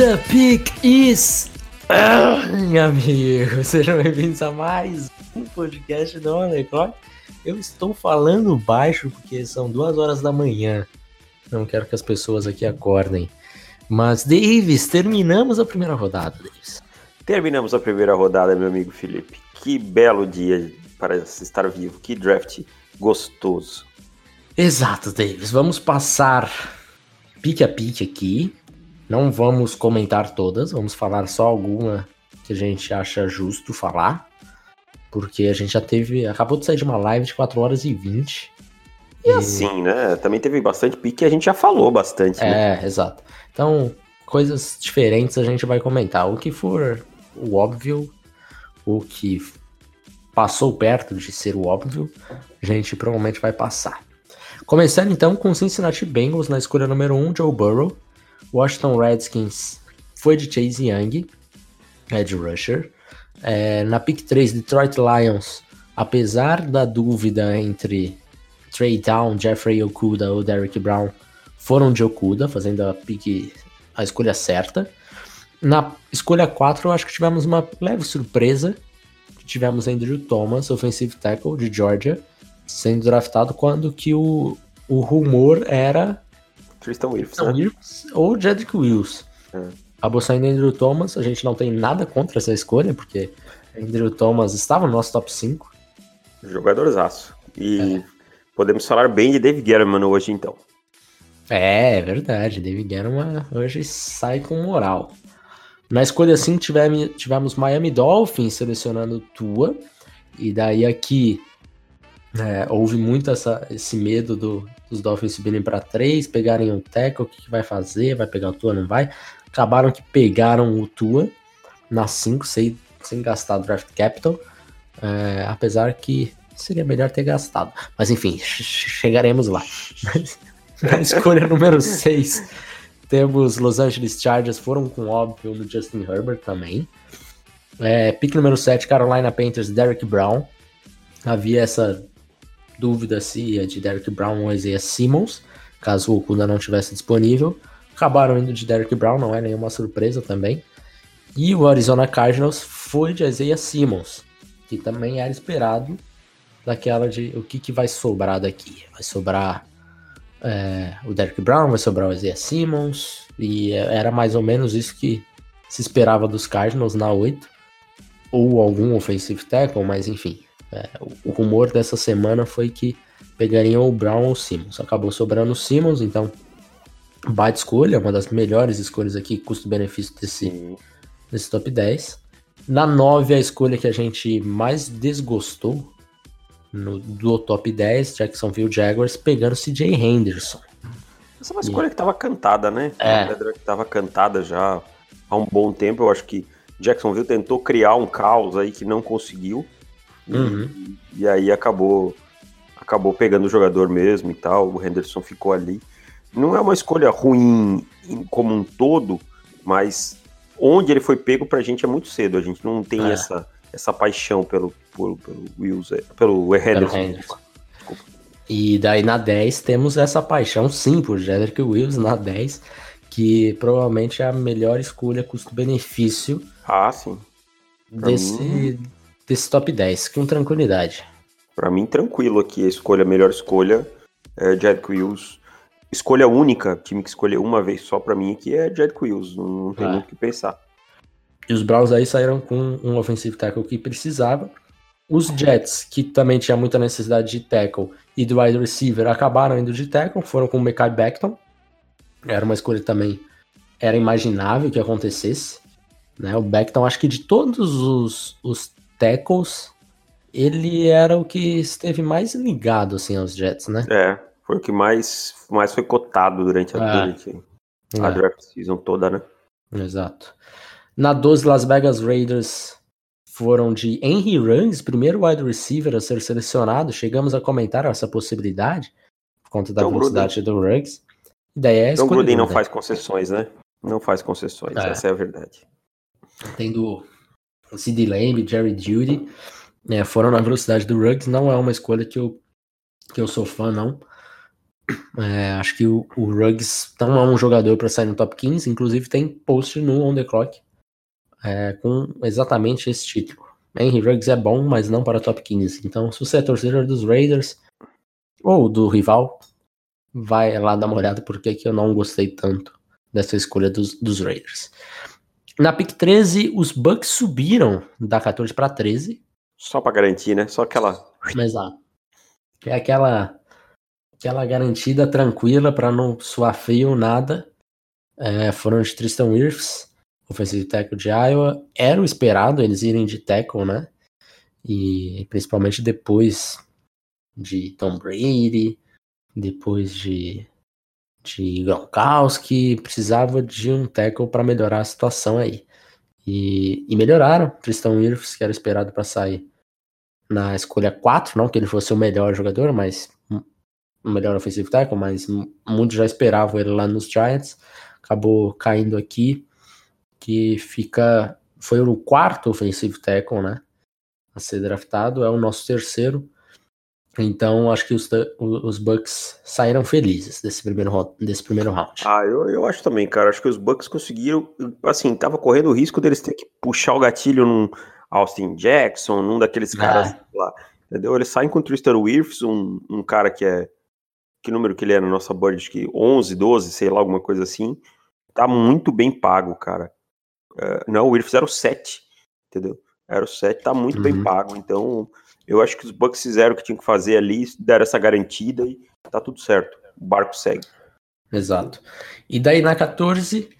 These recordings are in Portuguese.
The pick is. Amigo, sejam bem-vindos a mais um podcast do Underclock. Eu estou falando baixo porque são duas horas da manhã. Não quero que as pessoas aqui acordem. Mas, Davis, terminamos a primeira rodada, Davis. Terminamos a primeira rodada, meu amigo Felipe. Que belo dia para estar vivo. Que draft gostoso. Exato, Davis. Vamos passar pique a pique aqui. Não vamos comentar todas, vamos falar só alguma que a gente acha justo falar. Porque a gente já teve. Acabou de sair de uma live de 4 horas e 20. E, assim, né? Também teve bastante pique e a gente já falou bastante. Né? É, exato. Então, coisas diferentes a gente vai comentar. O que for o óbvio, o que passou perto de ser o óbvio, a gente provavelmente vai passar. Começando então com Cincinnati Bengals na escolha número 1, Joe Burrow. Washington Redskins foi de Chase Young, edge rusher. É, na pick 3, Detroit Lions, apesar da dúvida entre Trey Down, Jeffrey Okuda ou Derrick Brown, foram de Okuda, fazendo a pick, a escolha certa. Na escolha 4, eu acho que tivemos uma leve surpresa. Tivemos Andrew Thomas, offensive tackle de Georgia, sendo draftado quando que o, o rumor era Tristan Wirfs, né? Ou Jedrick Wills. É. Acabou saindo Andrew Thomas, a gente não tem nada contra essa escolha, porque Andrew Thomas estava no nosso top 5. Jogadorzaço. E é. podemos falar bem de David Guerrero hoje, então. É, é verdade. David Guerrero hoje sai com moral. Na escolha 5 tivemos, tivemos Miami Dolphins selecionando Tua. E daí aqui é, houve muito essa, esse medo do, dos Dolphins subirem para 3, pegarem o tackle, o que, que, vai fazer? Vai pegar o Tua, não vai? Acabaram que pegaram o Tua na 5, sem, sem gastar draft capital. É, apesar que seria melhor ter gastado. Mas enfim, chegaremos lá. na escolha número 6, temos Los Angeles Chargers, foram com óbvio no Justin Herbert também. É, pick número 7, Carolina Panthers, Derek Brown. Havia essa dúvida se ia de Derek Brown ou Isaiah Simmons, caso o Okuda não tivesse disponível. Acabaram indo de Derek Brown, não é nenhuma surpresa também. E o Arizona Cardinals foi de Isaiah Simmons, que também era esperado daquela de o que, que vai sobrar daqui. Vai sobrar é, o Derek Brown, vai sobrar o Isaiah Simmons, e era mais ou menos isso que se esperava dos Cardinals na 8, ou algum offensive tackle, mas enfim, é, o rumor dessa semana foi que pegariam o Brown ou o Simmons. Acabou sobrando o Simmons, então bate escolha, uma das melhores escolhas aqui, custo-benefício desse, desse top 10. Na 9, a escolha que a gente mais desgostou no, do top 10, Jacksonville Jaguars, pegando CJ Henderson. Essa é uma escolha e... que estava cantada, né? É. que estava cantada já há um bom tempo. Eu acho que Jacksonville tentou criar um caos aí que não conseguiu. Uhum. E, e, aí acabou acabou pegando o jogador mesmo e tal. O Henderson ficou ali. Não é uma escolha ruim como um todo, mas onde ele foi pego pra gente é muito cedo. A gente não tem é. essa, essa paixão pelo, pelo, pelo Wills, pelo Henderson. Pelo Henderson. E daí na 10 temos essa paixão sim por Jedrick Wills na 10, que provavelmente é a melhor escolha custo-benefício. Ah, sim. desse, mim desse top 10, com tranquilidade. Para mim, tranquilo aqui. A escolha, a melhor escolha é Jed Quills. Escolha única, time que escolheu uma vez só para mim aqui é Jed Quills. Não, tem é. muito o que pensar. E os Browns aí saíram com um offensive tackle que precisava. Os Jets, que também tinha muita necessidade de tackle e do wide receiver, acabaram indo de tackle, foram com o Mekai Beckton. Era uma escolha também, era imaginável que acontecesse. Né? O Beckton, acho que de todos os, os tackles, ele era o que esteve mais ligado assim aos Jets, né? É, foi o que mais, mais foi cotado durante a, é. durante a é. draft season toda, né? Exato. Na 12, Las Vegas Raiders foram de Henry Ruggs, primeiro wide receiver a ser selecionado. Chegamos a comentar essa possibilidade, por conta da então, velocidade Gruden. do Ruggs. Daí é então o Gruden não faz concessões, né? Não faz concessões, é. essa é a verdade. Tendo Sid Lamb, Jerry Judy, né, foram na velocidade do Ruggs, não é uma escolha que eu, que eu sou fã, não. É, acho que o, o Ruggs não é um jogador para sair no top 15, inclusive tem post no On The Clock é, com exatamente esse título. Henry Ruggs é bom, mas não para top 15. Então, se você é torcedor dos Raiders ou do rival, vai lá dar uma olhada porque que eu não gostei tanto dessa escolha dos, dos Raiders. Na pick 13, os Bucks subiram da 14 para 13. Só para garantir, né? Só aquela. Exato. É aquela aquela garantida tranquila para não suar frio nada. É, foram de Tristan Wirfs, ofensivo tackle de Iowa. Era o esperado eles irem de tackle, né? E principalmente depois de Tom Brady, depois de, de Gronkowski, precisava de um tackle para melhorar a situação aí. E, e melhoraram. Tristan Wirfs, que era esperado para sair na escolha 4, não que ele fosse o melhor jogador, mas melhor ofensivo tackle, mas muitos já esperavam ele lá nos Giants. Acabou caindo aqui, que fica. Foi o quarto ofensivo tackle, né? A ser draftado, é o nosso terceiro. Então, acho que os, os Bucks saíram felizes desse primeiro, desse primeiro round. Ah, eu, eu acho também, cara. Acho que os Bucks conseguiram. Assim, tava correndo o risco deles ter que puxar o gatilho num Austin Jackson, num daqueles caras ah. lá. Entendeu? Eles saem com o Tristan Wirfs, um, um cara que é que número que ele é na nossa board, acho que 11, 12, sei lá, alguma coisa assim, tá muito bem pago, cara. Uh, não, o Wirfs era o 7, entendeu? Era o 7, tá muito uhum. bem pago, então eu acho que os Bucks fizeram o que tinham que fazer ali, deram essa garantida e tá tudo certo, o barco segue. Exato. E daí na 14,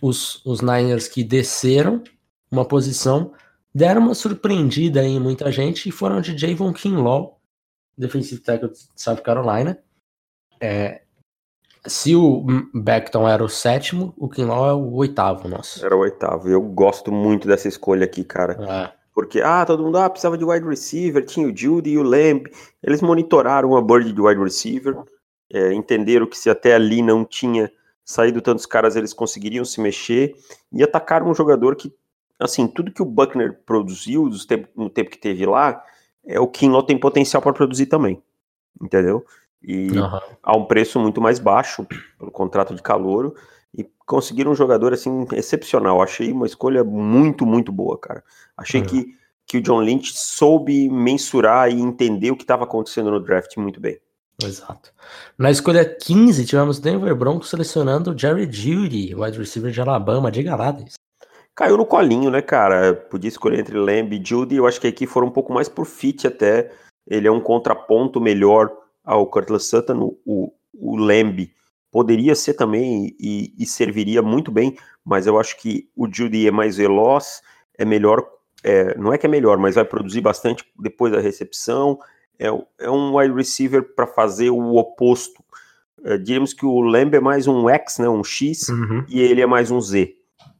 os, os Niners que desceram uma posição, deram uma surpreendida em muita gente e foram de Javon Kinlaw, defensive tackle de South Carolina, é, se o Beckton era o sétimo, o Kinlaw é o oitavo, nossa. Era o oitavo. Eu gosto muito dessa escolha aqui, cara. É. Porque, ah, todo mundo, ah, precisava de wide receiver, tinha o Judy e o Lamb. Eles monitoraram a board de wide receiver, é, entenderam que se até ali não tinha saído tantos caras, eles conseguiriam se mexer e atacaram um jogador que, assim, tudo que o Buckner produziu no tempo que teve lá, é o Kinlaw tem potencial para produzir também, entendeu? E uhum. a um preço muito mais baixo pelo contrato de calouro e conseguiram um jogador assim excepcional. Achei uma escolha muito, muito boa, cara. Achei uhum. que, que o John Lynch soube mensurar e entender o que estava acontecendo no draft muito bem. Exato. Na escolha 15, tivemos Denver Broncos selecionando Jerry Judy, wide receiver de Alabama, de Galadas. Caiu no colinho, né, cara? Podia escolher entre Lamb e Judy. Eu acho que aqui foram um pouco mais por fit até. Ele é um contraponto melhor ao Curtis Sutton, o, o Lamb poderia ser também e, e, serviria muito bem, mas eu acho que o Judy é mais veloz, é melhor, é, não é que é melhor, mas vai produzir bastante depois da recepção, é, é um wide receiver para fazer o oposto. É, diríamos que o Lamb é mais um X, né, um X, uhum. e ele é mais um Z.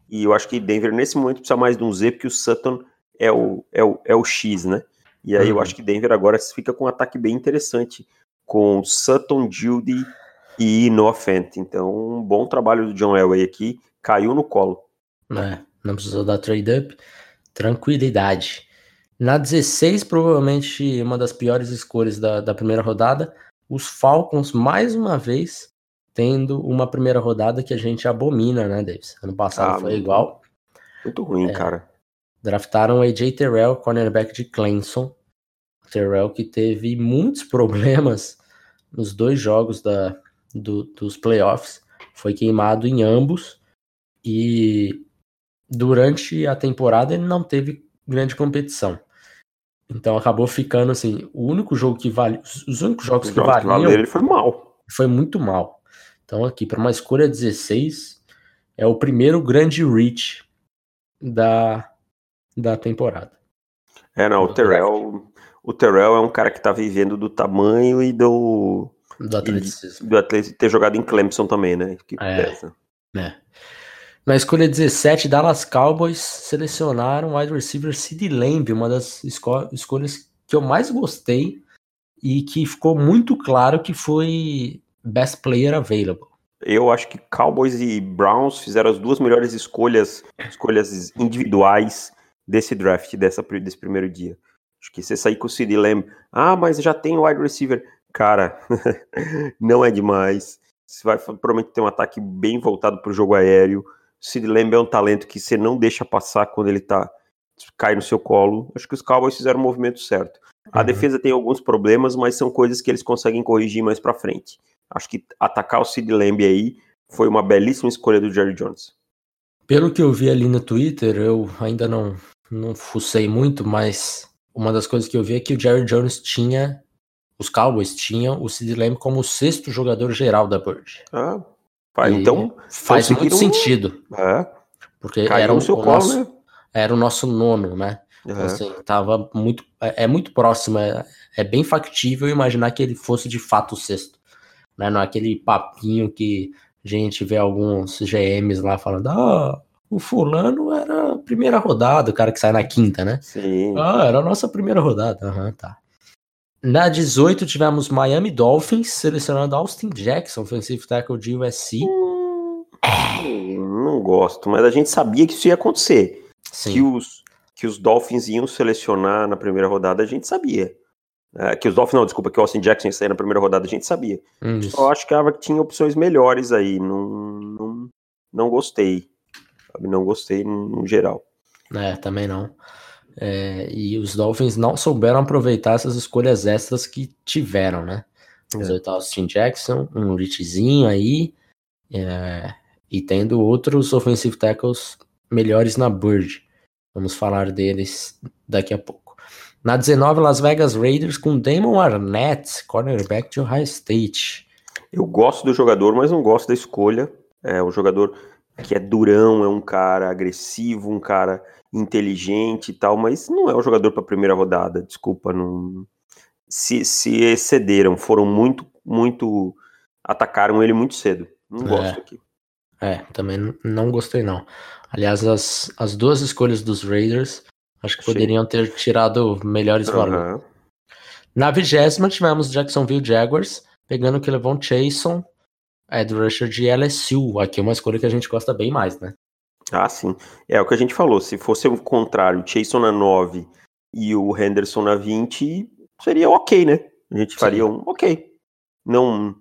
E eu acho que Denver nesse momento precisa mais de um Z, porque o Sutton é o, é o, é o X, né? E aí uhum. eu acho que Denver agora fica com um ataque bem interessante com Sutton, Judy e Noah Fent. Então, um bom trabalho do John Elway aqui, caiu no colo. É, não precisou dar trade-up, tranquilidade. Na 16, provavelmente uma das piores escolhas da, da primeira rodada, os Falcons, mais uma vez, tendo uma primeira rodada que a gente abomina, né, Davis? Ano passado ah, foi igual. Muito ruim, é, cara. Draftaram AJ Terrell, cornerback de Clemson. Terrell que teve muitos problemas nos dois jogos da, do, dos playoffs, foi queimado em ambos e durante a temporada ele não teve grande competição. Então acabou ficando assim, o único jogo que vale, os únicos jogos Os que jogos valiam, ele foi mal. Foi muito mal. Então aqui para uma escolha 16 é o primeiro grande reach da da temporada. É, não, o Terrell o Terrell é um cara que tá vivendo do tamanho e do. Do atleticismo. do atleticismo ter jogado em Clemson também, né? Que é, pesa. É. Na escolha 17, Dallas Cowboys selecionaram o wide receiver Sid Lamb, uma das esco escolhas que eu mais gostei e que ficou muito claro que foi best player available. Eu acho que Cowboys e Browns fizeram as duas melhores escolhas, escolhas individuais desse draft, dessa, desse primeiro dia. Acho que você sair com o Sid Lamb, ah, mas já tem o wide receiver. Cara, não é demais. Você vai provavelmente ter um ataque bem voltado para o jogo aéreo. Sid Lamb é um talento que você não deixa passar quando ele tá cai no seu colo. Acho que os Cowboys fizeram o movimento certo. A uhum. defesa tem alguns problemas, mas são coisas que eles conseguem corrigir mais para frente. Acho que atacar o Sid Lamb aí foi uma belíssima escolha do Jerry Jones. Pelo que eu vi ali no Twitter, eu ainda não, não fucei muito, mas uma das coisas que eu vi é que o Jerry Jones tinha, os Cowboys tinham o Sid Lamb como o sexto jogador geral da Bird. Ah, Pai, então faz muito sentido. É. Porque era o, o colo, nosso, né? era o nosso nono, né? Uhum. Assim, tava muito. É, é muito próximo, é, é, bem factível imaginar que ele fosse de fato o sexto. Né? Não é aquele papinho que a gente vê alguns GMs lá falando, ah, o fulano era a primeira rodada, o cara que sai na quinta, né? Sim. Ah, era a nossa primeira rodada. Aham, uhum, tá. Na 18 tivemos Miami Dolphins selecionando Austin Jackson, offensive tackle de USC. Hum, não gosto, mas a gente sabia que isso ia acontecer. Sim. Que os, que os Dolphins iam selecionar na primeira rodada, a gente sabia. É, que os Dolphins, não, desculpa, que o Austin Jackson ia sair na primeira rodada, a gente sabia. Hum, Só acho que tinha opções melhores aí. Não, não, não gostei. Não gostei no, no geral. É, também não. É, e os Dolphins não souberam aproveitar essas escolhas extras que tiveram, né? Os é. Austin Jackson, um Richzinho aí, é, e tendo outros offensive tackles melhores na Bird. Vamos falar deles daqui a pouco. Na 19, Las Vegas Raiders com Damon Arnett, cornerback de Ohio State. Eu gosto do jogador, mas não gosto da escolha. É um jogador que é durão, é um cara agressivo, um cara inteligente e tal, mas não é um jogador para a primeira rodada, desculpa, não se, se excederam, foram muito, muito atacaram ele muito cedo. Não é. gosto aqui. É, também não gostei não. Aliás, as, as duas escolhas dos Raiders acho que poderiam ter tirado melhores uhum. valores. Na vigésima tivemos Jacksonville Jaguars pegando o que levou Chason, Ed Rusher de LSU. Aqui é uma escolha que a gente gosta bem mais, né? Ah, sim. É o que a gente falou. Se fosse o contrário, o Chason na 9 e o Henderson na 20, seria ok, né? A gente faria sim. um ok. Não,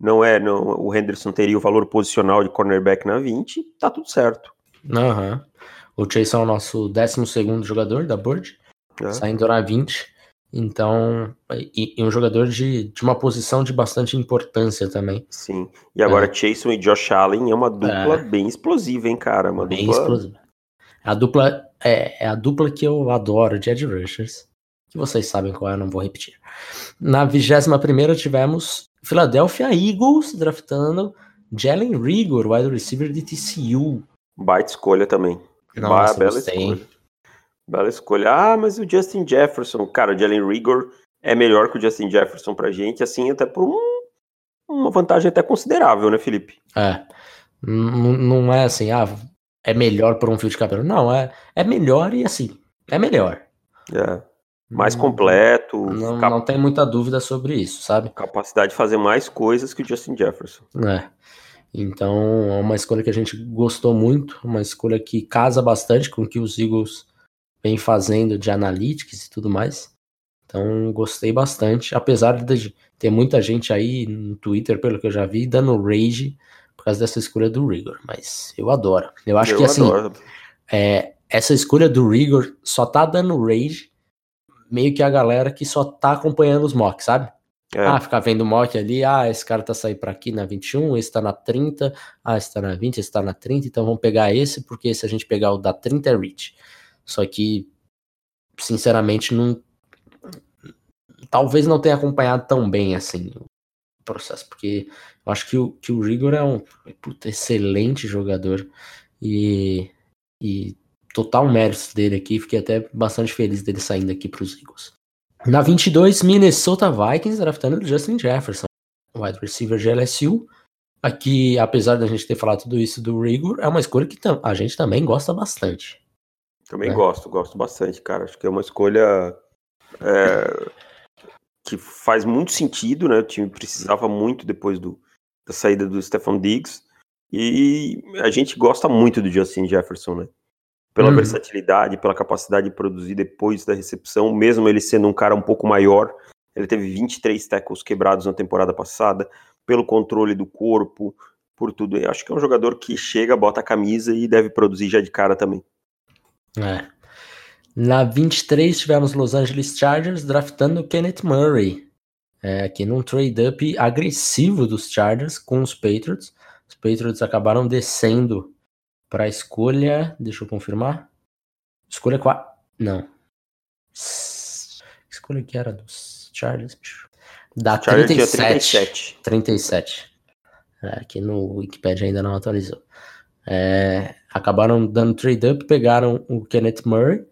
não é. Não, o Henderson teria o valor posicional de cornerback na 20, tá tudo certo. Aham. Uhum. O Chason é o nosso 12 jogador da board, é. saindo na 20. Então, e, e, um jogador de, de uma posição de bastante importância também. Sim. E agora, é. Jason e Josh Allen é uma dupla é. bem explosiva, hein, cara? Uma bem dupla... explosiva. A dupla é, é, a dupla que eu adoro de Ed Rushers. Que vocês sabem qual é, não vou repetir. Na 21 tivemos Philadelphia Eagles draftando Jalen Rigor, wide receiver de TCU. Baita escolha também. Nossa, bela gostei. escolha. Bela escolha. Ah, mas o Justin Jefferson, cara, o Jalen Rigor é melhor que o Justin Jefferson pra gente, assim, até por um, uma vantagem até considerável, né, Felipe? É. Não, não é assim, ah, é melhor por um fio de cabelo. Não, é, é melhor e assim, é melhor. É. Mais completo. Não, não tem muita dúvida sobre isso, sabe? Capacidade de fazer mais coisas que o Justin Jefferson. É. Então, é uma escolha que a gente gostou muito, uma escolha que casa bastante com o que os Eagles vem fazendo de analytics e tudo mais. Então gostei bastante, apesar de ter muita gente aí no Twitter, pelo que eu já vi, dando rage por causa dessa escolha do Rigor, mas eu adoro. Eu acho eu que assim, é, essa escolha do Rigor só tá dando rage meio que a galera que só tá acompanhando os mocks, sabe? É. Ah, ficar vendo mock ali, ah, esse cara tá saindo para aqui na 21, esse tá na 30, ah, esse tá na 20, esse tá na 30, então vamos pegar esse, porque se a gente pegar o da 30 é reach. Só que, sinceramente, não. Talvez não tenha acompanhado tão bem assim o processo, porque eu acho que o, que o Rigor é um puta, excelente jogador e, e total mérito dele aqui. Fiquei até bastante feliz dele saindo aqui para os Eagles. Na 22, Minnesota Vikings draftando Justin Jefferson, wide receiver de LSU. aqui, apesar da gente ter falado tudo isso do Rigor, é uma escolha que a gente também gosta bastante. Também né? gosto, gosto bastante, cara. Acho que é uma escolha é, que faz muito sentido, né? O time precisava muito depois do, da saída do Stefan Diggs. E a gente gosta muito do Justin Jefferson, né? Pela uhum. versatilidade, pela capacidade de produzir depois da recepção, mesmo ele sendo um cara um pouco maior. Ele teve 23 tackles quebrados na temporada passada, pelo controle do corpo, por tudo. Eu acho que é um jogador que chega, bota a camisa e deve produzir já de cara também. É. Na 23 tivemos Los Angeles Chargers draftando Kenneth Murray. É, aqui num trade-up agressivo dos Chargers com os Patriots. Os Patriots acabaram descendo para a escolha. Deixa eu confirmar. Escolha 4. Não. Escolha que era dos Chargers, bicho. Da Chargers 37. 37. 37. É, aqui no Wikipedia ainda não atualizou. É, acabaram dando trade-up, pegaram o Kenneth Murray,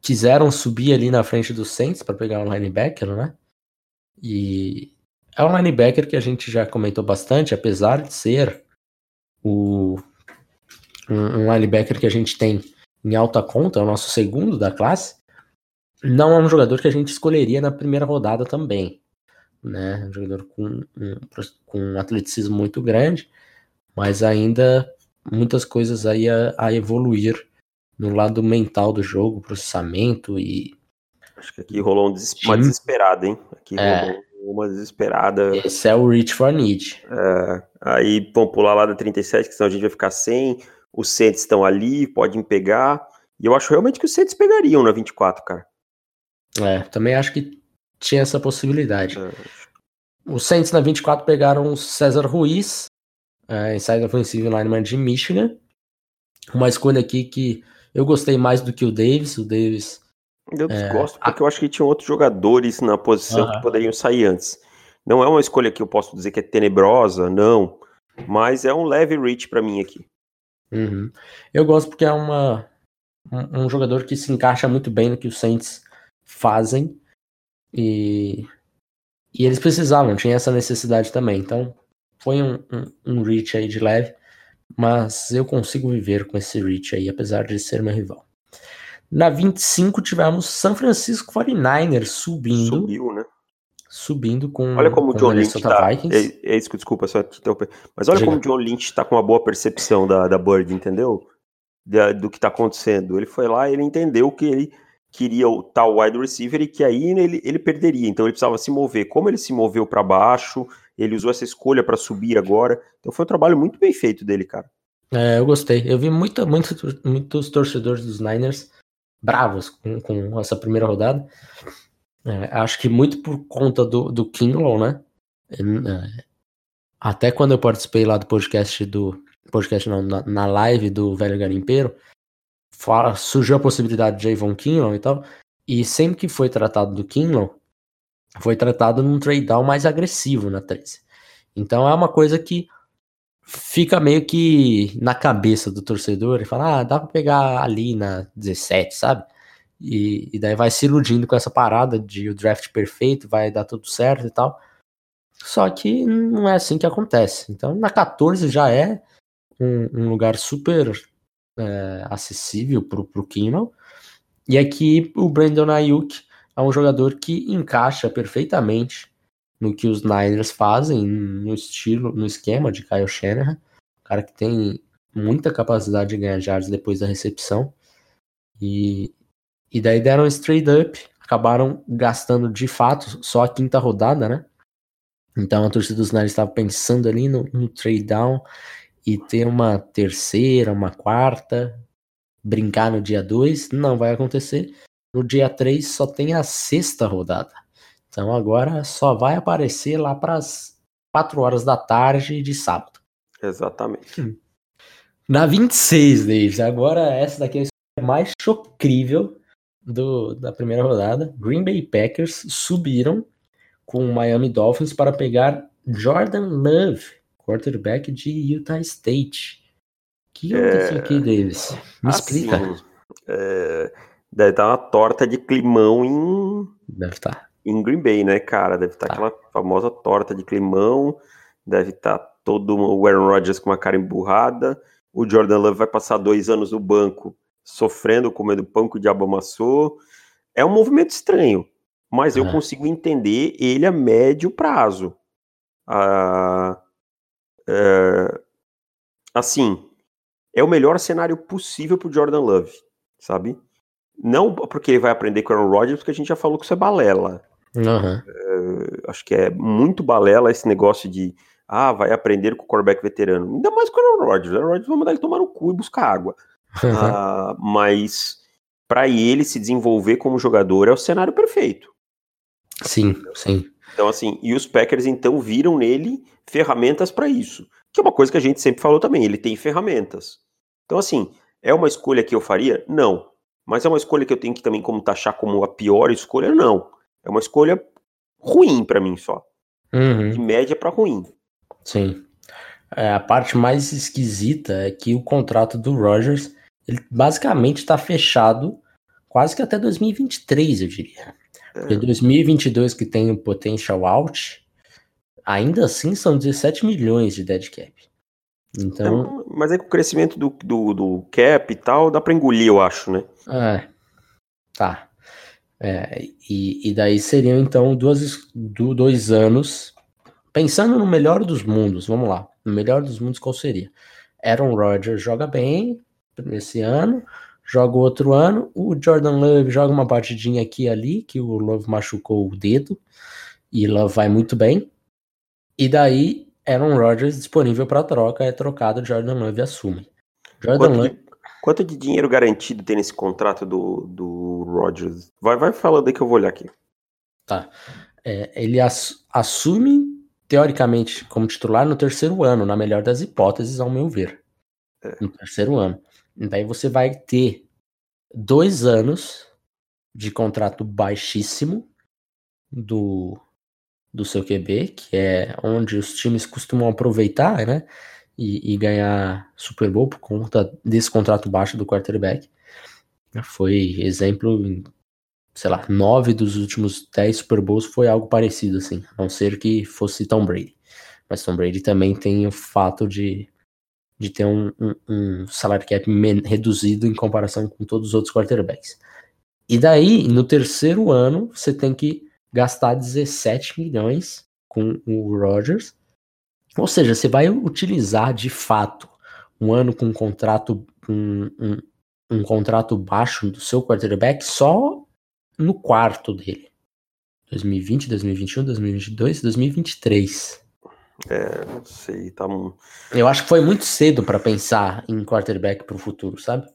quiseram subir ali na frente do Saints para pegar um linebacker, né? E é um linebacker que a gente já comentou bastante, apesar de ser o um, um linebacker que a gente tem em alta conta, é o nosso segundo da classe, não é um jogador que a gente escolheria na primeira rodada também. Né? Um jogador com um, com um atleticismo muito grande, mas ainda muitas coisas aí a, a, evoluir no lado mental do jogo, processamento e. Acho que aqui rolou um des uma desesperada, hein? Aqui é. rolou uma desesperada. Esse é o Reach for Need. É, aí vamos pular lá da 37, que senão a gente vai ficar sem. Os Saints estão ali, podem pegar. E eu acho realmente que os Saints pegariam na 24, cara. É, também acho que tinha essa possibilidade. É. Os Saints na 24 pegaram o César Ruiz, é, inside offensive lineman de Michigan. Uma escolha aqui que eu gostei mais do que o Davis. O Davis. Eu desgosto, é, porque a... eu acho que tinha outros jogadores na posição que poderiam sair antes. Não é uma escolha que eu posso dizer que é tenebrosa, não. Mas é um leve reach para mim aqui. Uhum. Eu gosto porque é uma, um, um, jogador que se encaixa muito bem no que os Saints fazem. E, e eles precisavam, tinha essa necessidade também. Então, foi um, um, um reach aí de leve, mas eu consigo viver com esse reach aí, apesar de ser meu rival. Na 25 tivemos San Francisco 49ers subindo. Subiu, né? Subindo com Olha como o John Lynch tá. É, é, isso que desculpa só te interromper. Mas olha Diga. como o John Lynch está com uma boa percepção da, da Bird, entendeu? Da, do que está acontecendo. Ele foi lá, ele entendeu que ele queria o tal wide receiver e que aí ele, ele perderia. Então ele precisava se mover. Como ele se moveu para baixo, ele usou essa escolha para subir agora. Então foi um trabalho muito bem feito dele, cara. É, eu gostei. Eu vi muita, muito, muitos torcedores dos Niners bravos com, com essa primeira rodada. É, acho que muito por conta do, do né? É, até quando eu participei lá do podcast do. Podcast não, na, na live do Velho Garimpeiro, fala, surgiu a possibilidade de Javon Kinlaw e tal. E sempre que foi tratado do Kinlaw, foi tratado num trade down mais agressivo na 13. Então é uma coisa que fica meio que na cabeça do torcedor e fala, ah, dá pra pegar ali na 17, sabe? E, e, daí vai se iludindo com essa parada de o draft perfeito, vai dar tudo certo e tal. Só que não é assim que acontece. Então na 14 já é um, um lugar super é, acessível pro, pro Kimmel. E aqui o Brandon Ayuk é um jogador que encaixa perfeitamente no que os Niners fazem, no estilo, no esquema de Kyle Shanahan. Um cara que tem muita capacidade de ganhar yards depois da recepção. E, e daí deram trade up, acabaram gastando de fato só a quinta rodada, né? Então a torcida dos Niners estava pensando ali no, no trade down e ter uma terceira, uma quarta, brincar no dia 2, não vai acontecer. No dia 3 só tem a sexta rodada. Então agora só vai aparecer lá para as 4 horas da tarde de sábado. Exatamente. Hum. Na 26, Davis, agora essa daqui é a mais chocrível do, da primeira rodada. Green Bay Packers subiram com o Miami Dolphins para pegar Jordan Love, quarterback de Utah State. O que aconteceu é... aqui, Davis? Me assim, explica. É... Deve estar uma torta de climão em. Deve estar. Em Green Bay, né, cara? Deve estar tá. aquela famosa torta de climão. Deve estar todo o Aaron Rodgers com uma cara emburrada, o Jordan Love vai passar dois anos no banco sofrendo, comendo pão que o diabo amassou. É um movimento estranho, mas eu consigo entender ele a médio prazo. Ah, é, assim, é o melhor cenário possível pro Jordan Love, sabe? Não porque ele vai aprender com o Aaron Rodgers, porque a gente já falou que isso é balela. Uhum. É, acho que é muito balela esse negócio de ah, vai aprender com o quarterback veterano. Ainda mais com o Aaron Rodgers. O Aaron Rodgers vai mandar ele tomar no cu e buscar água. uh, mas para ele se desenvolver como jogador é o cenário perfeito. Sim, sim. Então, assim, e os Packers então viram nele ferramentas para isso. Que é uma coisa que a gente sempre falou também, ele tem ferramentas. Então, assim, é uma escolha que eu faria? Não. Mas é uma escolha que eu tenho que também como taxar como a pior escolha? Não. É uma escolha ruim para mim só. Uhum. De média para ruim. Sim. É, a parte mais esquisita é que o contrato do Rogers, ele basicamente está fechado quase que até 2023, eu diria. É. Porque 2022 que tem o potential out, ainda assim são 17 milhões de dead cap. Então, é, mas é com o crescimento do, do, do, cap e tal, dá para engolir, eu acho, né? É, tá. É, e, e daí seriam então duas, dois anos Pensando no melhor dos mundos, vamos lá. No melhor dos mundos, qual seria? Aaron Rodgers joga bem esse ano, joga outro ano. O Jordan Love joga uma partidinha aqui e ali, que o Love machucou o dedo, e Love vai muito bem. E daí, Aaron Rodgers disponível para troca, é trocado, Jordan Love assume. Jordan quanto, Love... de, quanto de dinheiro garantido tem nesse contrato do, do Rodgers? Vai, vai falando aí que eu vou olhar aqui. Tá. É, ele ass, assume teoricamente, como titular no terceiro ano, na melhor das hipóteses, ao meu ver. É. No terceiro ano. Daí você vai ter dois anos de contrato baixíssimo do, do seu QB, que é onde os times costumam aproveitar, né? E, e ganhar Super Bowl por conta desse contrato baixo do quarterback. Foi exemplo em sei lá, nove dos últimos dez Super Bowls foi algo parecido, assim, a não ser que fosse Tom Brady. Mas Tom Brady também tem o fato de, de ter um, um, um salário cap reduzido em comparação com todos os outros quarterbacks. E daí, no terceiro ano, você tem que gastar 17 milhões com o Rodgers. Ou seja, você vai utilizar de fato um ano com um contrato, um, um, um contrato baixo do seu quarterback só no quarto dele. 2020, 2021, 2022, 2023. É, não sei, tá um... Eu acho que foi muito cedo para pensar em quarterback pro futuro, sabe?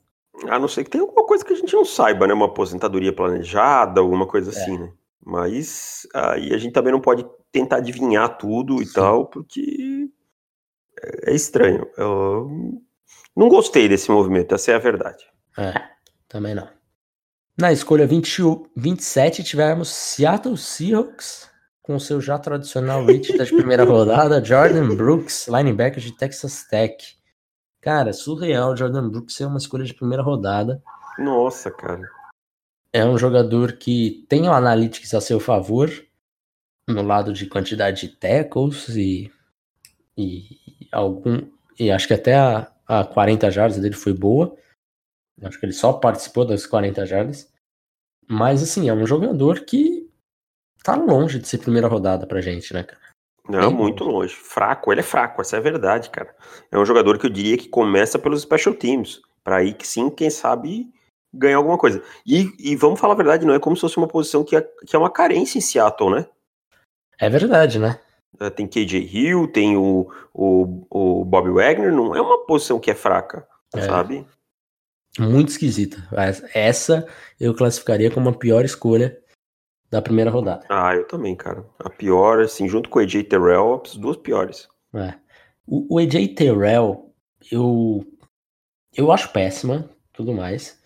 A não ser que tenha alguma coisa que a gente não saiba, né? Uma aposentadoria planejada, alguma coisa é. assim, né? Mas aí a gente também não pode tentar adivinhar tudo Sim. e tal, porque é estranho. Eu não gostei desse movimento, essa é a verdade. É, também não. Na escolha 20, 27 tivemos Seattle Seahawks com seu já tradicional reach da primeira rodada, Jordan Brooks, linebacker de Texas Tech. Cara, surreal Jordan Brooks ser uma escolha de primeira rodada. Nossa, cara. É um jogador que tem o analytics a seu favor, no lado de quantidade de tackles e, e algum. E acho que até a, a 40 jardas dele foi boa. Acho que ele só participou das 40 jardas. Mas, assim, é um jogador que tá longe de ser primeira rodada pra gente, né, cara? Não, Bem muito longe. Fraco, ele é fraco, essa é a verdade, cara. É um jogador que eu diria que começa pelos special teams. Pra aí que sim, quem sabe, ganhar alguma coisa. E, e vamos falar a verdade, não é como se fosse uma posição que é, que é uma carência em Seattle, né? É verdade, né? É, tem KJ Hill, tem o, o, o Bob Wagner, não é uma posição que é fraca, é. sabe? muito esquisita. Essa eu classificaria como a pior escolha da primeira rodada. Ah, eu também, cara. A pior, assim, junto com o AJ Terrell, as duas piores. É. O, o AJ Terrell, eu, eu acho péssima, tudo mais.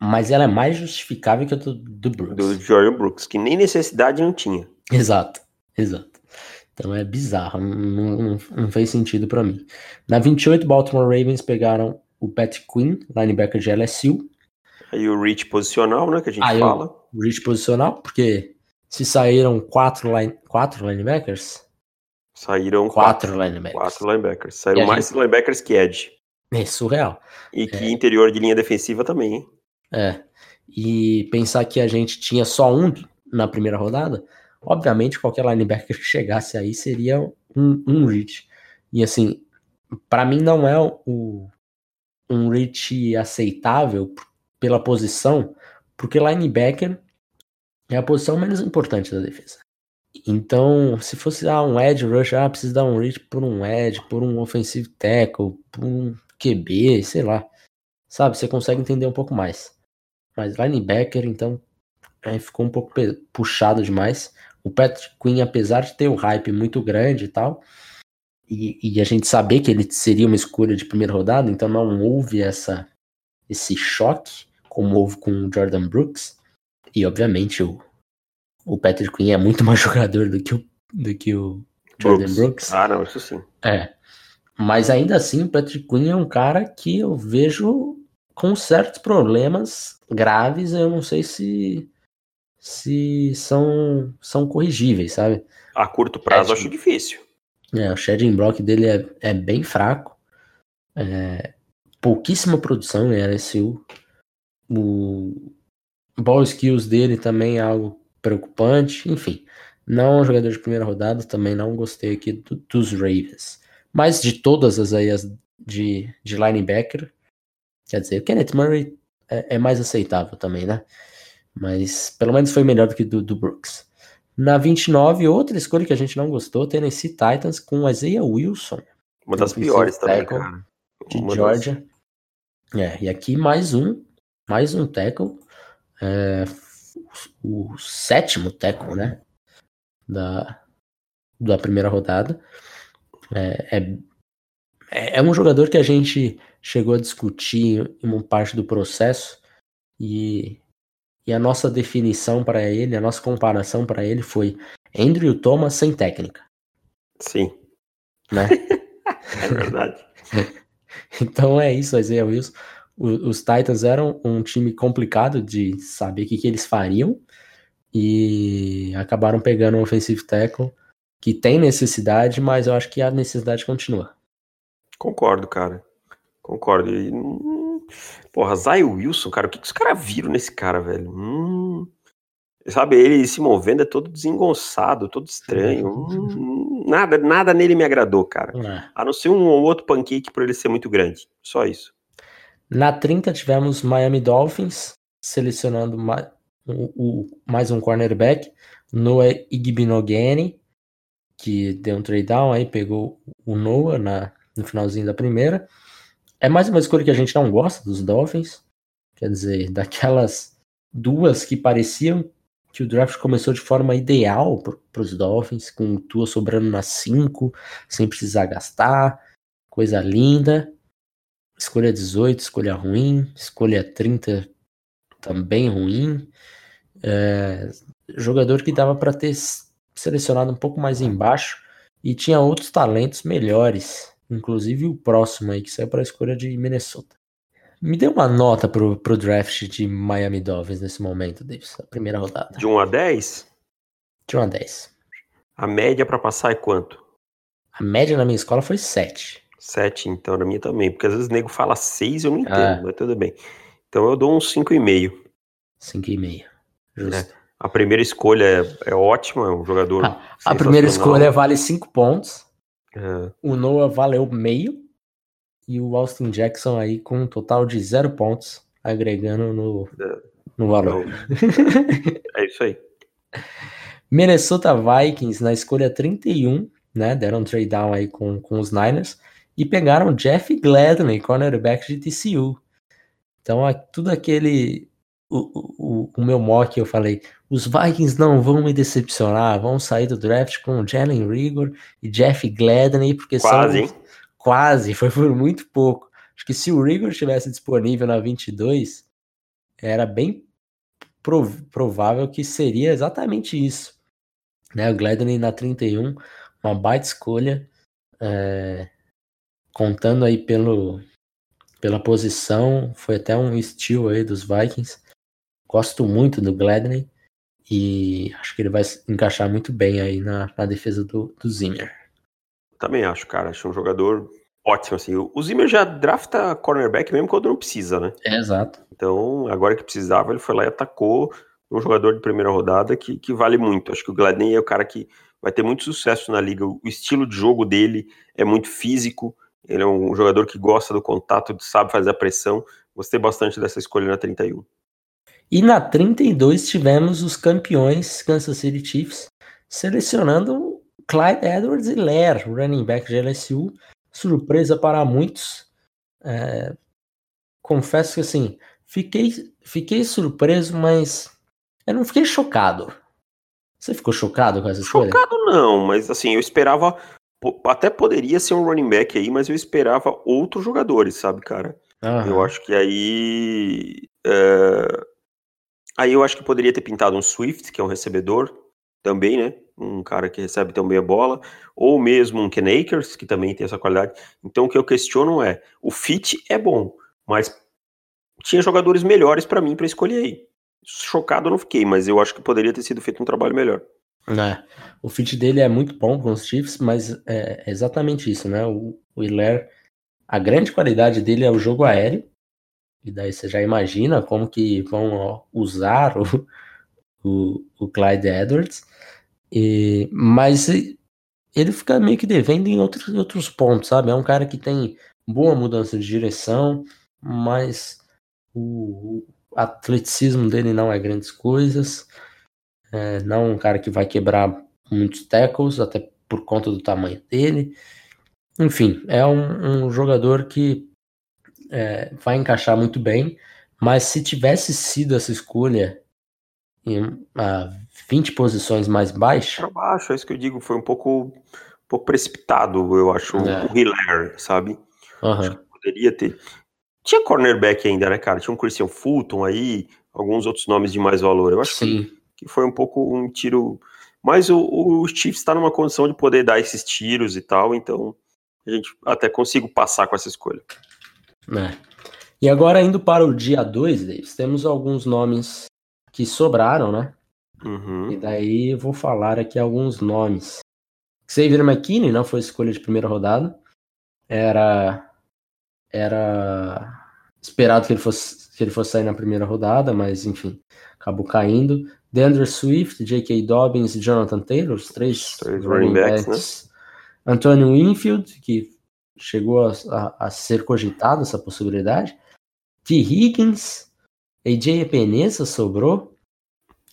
Mas ela é mais justificável que a do, do Brooks. Do Jordan Brooks, que nem necessidade não tinha. Exato, exato. Então é bizarro, não, não, não fez sentido para mim. Na 28, Baltimore Ravens pegaram o Pat Quinn, linebacker de LSU. Aí o reach posicional, né, que a gente Aí fala. O reach posicional, porque se saíram quatro, line, quatro linebackers... Saíram quatro, quatro linebackers. Quatro linebackers. Saíram mais gente... linebackers que Edge. É surreal. E que é. interior de linha defensiva também, hein? É. E pensar que a gente tinha só um na primeira rodada, obviamente qualquer linebacker que chegasse aí seria um, um reach. E assim, para mim não é o, um reach aceitável pela posição, porque linebacker é a posição menos importante da defesa. Então, se fosse ah, um edge rush, ah, precisa dar um reach por um edge, por um offensive tackle, por um QB, sei lá. Sabe, você consegue entender um pouco mais. Mas linebacker, então, aí ficou um pouco puxado demais. O Patrick Quinn, apesar de ter um hype muito grande e tal, e, e, a gente saber que ele seria uma escolha de primeira rodada, então não houve essa esse choque, como houve com o Jordan Brooks. E obviamente o, o Patrick Quinn é muito mais jogador do que o, do que o Jordan Brooks. Brooks. Ah, não, isso sim. É. Mas ainda assim, o Patrick Quinn é um cara que eu vejo com certos problemas graves. Eu não sei se se são, são corrigíveis, sabe? A curto prazo, acho difícil. É, o shedding block dele é, é bem fraco. É, pouquíssima produção em LSU. O ball skills dele também é algo preocupante. Enfim, não é um jogador de primeira rodada. Também não gostei aqui do, dos Ravens. Mas de todas as aí de, de linebacker, quer dizer, o Kenneth Murray é, é mais aceitável também, né? Mas pelo menos foi melhor do que do, do Brooks. Na 29, outra escolha que a gente não gostou, Tennessee Titans com Isaiah Wilson. Uma das piores também, cara. De Uma Georgia. Das... É, e aqui mais um, mais um tackle. É, o, o sétimo tackle, né? Da, da primeira rodada. É, é, é, um jogador que a gente chegou a discutir em uma parte do processo e e a nossa definição para ele, a nossa comparação para ele foi Andrew Thomas sem técnica. Sim. Né? é verdade. então é isso, Isaiah Wilson. O, os Titans eram um time complicado de saber o que, que eles fariam e acabaram pegando um offensive tackle que tem necessidade, mas eu acho que a necessidade continua. Concordo, cara. Concordo. E Porra, Zay Wilson, cara, o que, que os caras viram nesse cara, velho? Hum, sabe, ele se movendo é todo desengonçado, todo estranho. Hum, nada, nada nele me agradou, cara. É. A não ser um ou outro pancake por ele ser muito grande. Só isso. Na 30 tivemos Miami Dolphins selecionando mais, o, o, mais um cornerback, Noah Igbinogene, que deu um trade down aí, pegou o Noah na, no finalzinho da primeira. É mais uma escolha que a gente não gosta dos Dolphins. Quer dizer, daquelas duas que pareciam que o draft começou de forma ideal para os Dolphins, com o Tua sobrando nas 5, sem precisar gastar, coisa linda. Escolha 18, escolha ruim. Escolha 30, também ruim. É, jogador que dava para ter selecionado um pouco mais embaixo e tinha outros talentos melhores Inclusive o próximo aí que saiu para a escolha de Minnesota. Me dê uma nota pro, pro draft de Miami Dolphins nesse momento, Davis, a primeira rodada. De 1 a 10? De 1 a 10. A média para passar é quanto? A média na minha escola foi 7. 7, então, na minha também. Porque às vezes o nego fala 6 eu não entendo, ah. mas tudo bem. Então eu dou um 5,5. 5,5. Justo. É. A primeira escolha é, é ótima, é um jogador. Ah, a primeira escolha vale 5 pontos. É. O Noah valeu meio. E o Austin Jackson aí com um total de zero pontos, agregando no, é. no valor. é isso aí. Minnesota Vikings na escolha 31, né? Deram um trade down aí com, com os Niners e pegaram Jeff Gladney, cornerback de TCU. Então, tudo aquele o, o, o meu mock eu falei, os Vikings não vão me decepcionar, vão sair do draft com Jalen Rigor e Jeff Gladney, porque quase, são quase, foi por muito pouco. Acho que se o Rigor estivesse disponível na 22, era bem prov provável que seria exatamente isso. Né, o Gladney na 31, uma baita escolha, é, contando aí pelo, pela posição, foi até um steal aí dos Vikings. Gosto muito do Gladney e acho que ele vai encaixar muito bem aí na, na defesa do, do Zimmer. Também acho, cara. Acho um jogador ótimo, assim. O Zimmer já drafta cornerback mesmo quando não precisa, né? É, exato. Então, agora que precisava, ele foi lá e atacou um jogador de primeira rodada que, que vale muito. Acho que o Gladney é o cara que vai ter muito sucesso na liga. O estilo de jogo dele é muito físico. Ele é um jogador que gosta do contato, sabe fazer a pressão. Gostei bastante dessa escolha na 31. E na 32 tivemos os campeões Kansas City Chiefs selecionando Clyde Edwards e Lair, running back de LSU. Surpresa para muitos. É, confesso que assim, fiquei, fiquei surpreso, mas eu não fiquei chocado. Você ficou chocado com essa escolha? Chocado não, mas assim, eu esperava. Até poderia ser um running back aí, mas eu esperava outros jogadores, sabe, cara? Uhum. Eu acho que aí. É... Aí eu acho que poderia ter pintado um Swift, que é um recebedor, também, né? Um cara que recebe também a bola, ou mesmo um Ken Akers, que também tem essa qualidade. Então o que eu questiono é: o fit é bom, mas tinha jogadores melhores para mim para escolher aí. Chocado eu não fiquei, mas eu acho que poderia ter sido feito um trabalho melhor. É, o fit dele é muito bom com os Chiefs, mas é exatamente isso, né? O, o Hilaire, a grande qualidade dele é o jogo aéreo, e daí você já imagina como que vão usar o, o, o Clyde Edwards. E, mas ele fica meio que devendo em outros, outros pontos, sabe? É um cara que tem boa mudança de direção, mas o, o atleticismo dele não é grandes coisas. É, não é um cara que vai quebrar muitos tackles, até por conta do tamanho dele. Enfim, é um, um jogador que é, vai encaixar muito bem, mas se tivesse sido essa escolha em uh, 20 posições mais baixo. Para baixo, é isso que eu digo, foi um pouco, um pouco precipitado, eu acho, é. o Hilaire, sabe? Uhum. poderia ter. Tinha cornerback ainda, né, cara? Tinha um Christian Fulton aí, alguns outros nomes de mais valor. Eu acho Sim. Que, que foi um pouco um tiro. Mas o, o Chiefs está numa condição de poder dar esses tiros e tal, então a gente até consigo passar com essa escolha. É. E agora, indo para o dia 2, Davis, temos alguns nomes que sobraram, né? Uhum. E daí eu vou falar aqui alguns nomes. Xavier McKinney não foi escolha de primeira rodada. Era era esperado que ele fosse que ele fosse sair na primeira rodada, mas enfim, acabou caindo. DeAndre Swift, J.K. Dobbins e Jonathan Taylor, os três, três running backs, backs né? Antonio Winfield, que chegou a, a, a, ser cogitado essa possibilidade. T. Higgins, AJ Epenesa sobrou.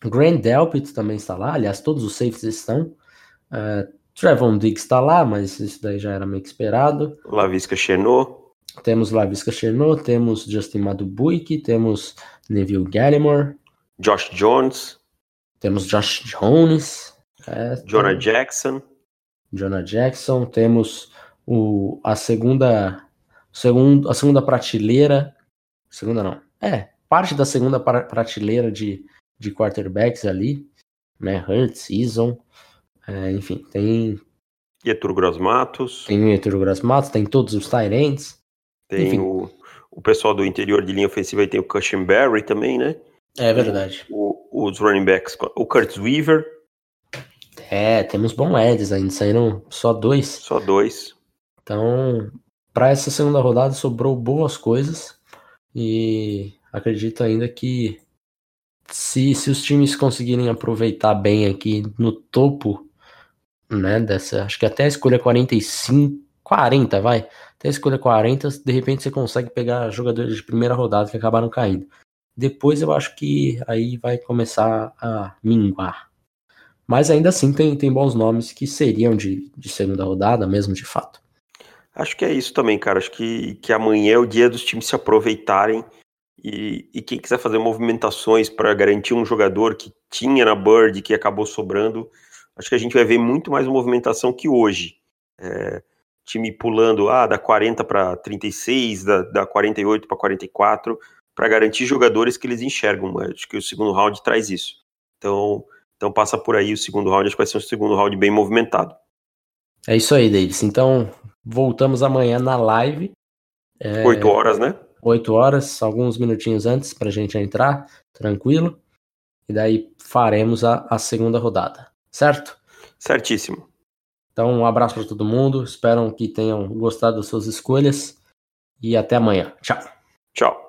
Grant Delpit também está lá. Aliás, todos os safes estão. Uh, Trevon Diggs está lá, mas isso daí já era meio que esperado. Lavisca Chenot. Temos Lavisca Chenot, temos Justin Madubuik, temos Neville Gallimore. Josh Jones. Temos Josh Jones. É, Jonah tem... Jackson. Jonah Jackson. Temos o, a segunda, segundo, a segunda prateleira. Segunda não. É, parte da segunda prateleira de, de quarterbacks ali, né? Hurts, Eason, é, enfim, tem. Getúlio Gross Matos. Tem o Getúlio Gross Matos, tem todos os Tyrants. Tem o, o pessoal do interior de linha ofensiva aí tem o Cushenberry também, né? É verdade. O, os running backs, o Curtis Weaver. É, temos bons Eds ainda, saíram só dois. Só dois. Então, para essa segunda rodada sobrou boas coisas e acredito ainda que se, se os times conseguirem aproveitar bem aqui no topo, né, dessa, acho que até a escolha 45, 40, vai, até a escolha 40, de repente você consegue pegar jogadores de primeira rodada que acabaram caindo. Depois eu acho que aí vai começar a minguar. Mas ainda assim tem, tem bons nomes que seriam de, de segunda rodada, mesmo de fato. Acho que é isso também, cara. Acho que, que amanhã é o dia dos times se aproveitarem e, e quem quiser fazer movimentações para garantir um jogador que tinha na Bird, que acabou sobrando, acho que a gente vai ver muito mais movimentação que hoje. É, time pulando ah, da 40 para 36, da, da 48 para 44, para garantir jogadores que eles enxergam. Acho que o segundo round traz isso. Então, então passa por aí o segundo round, acho que vai ser um segundo round bem movimentado. É isso aí, Davis. Então, voltamos amanhã na live. É... 8 horas, né? 8 horas, alguns minutinhos antes para a gente entrar, tranquilo. E daí faremos a, a segunda rodada, certo? Certíssimo. Então, um abraço para todo mundo. Espero que tenham gostado das suas escolhas. E até amanhã. Tchau. Tchau.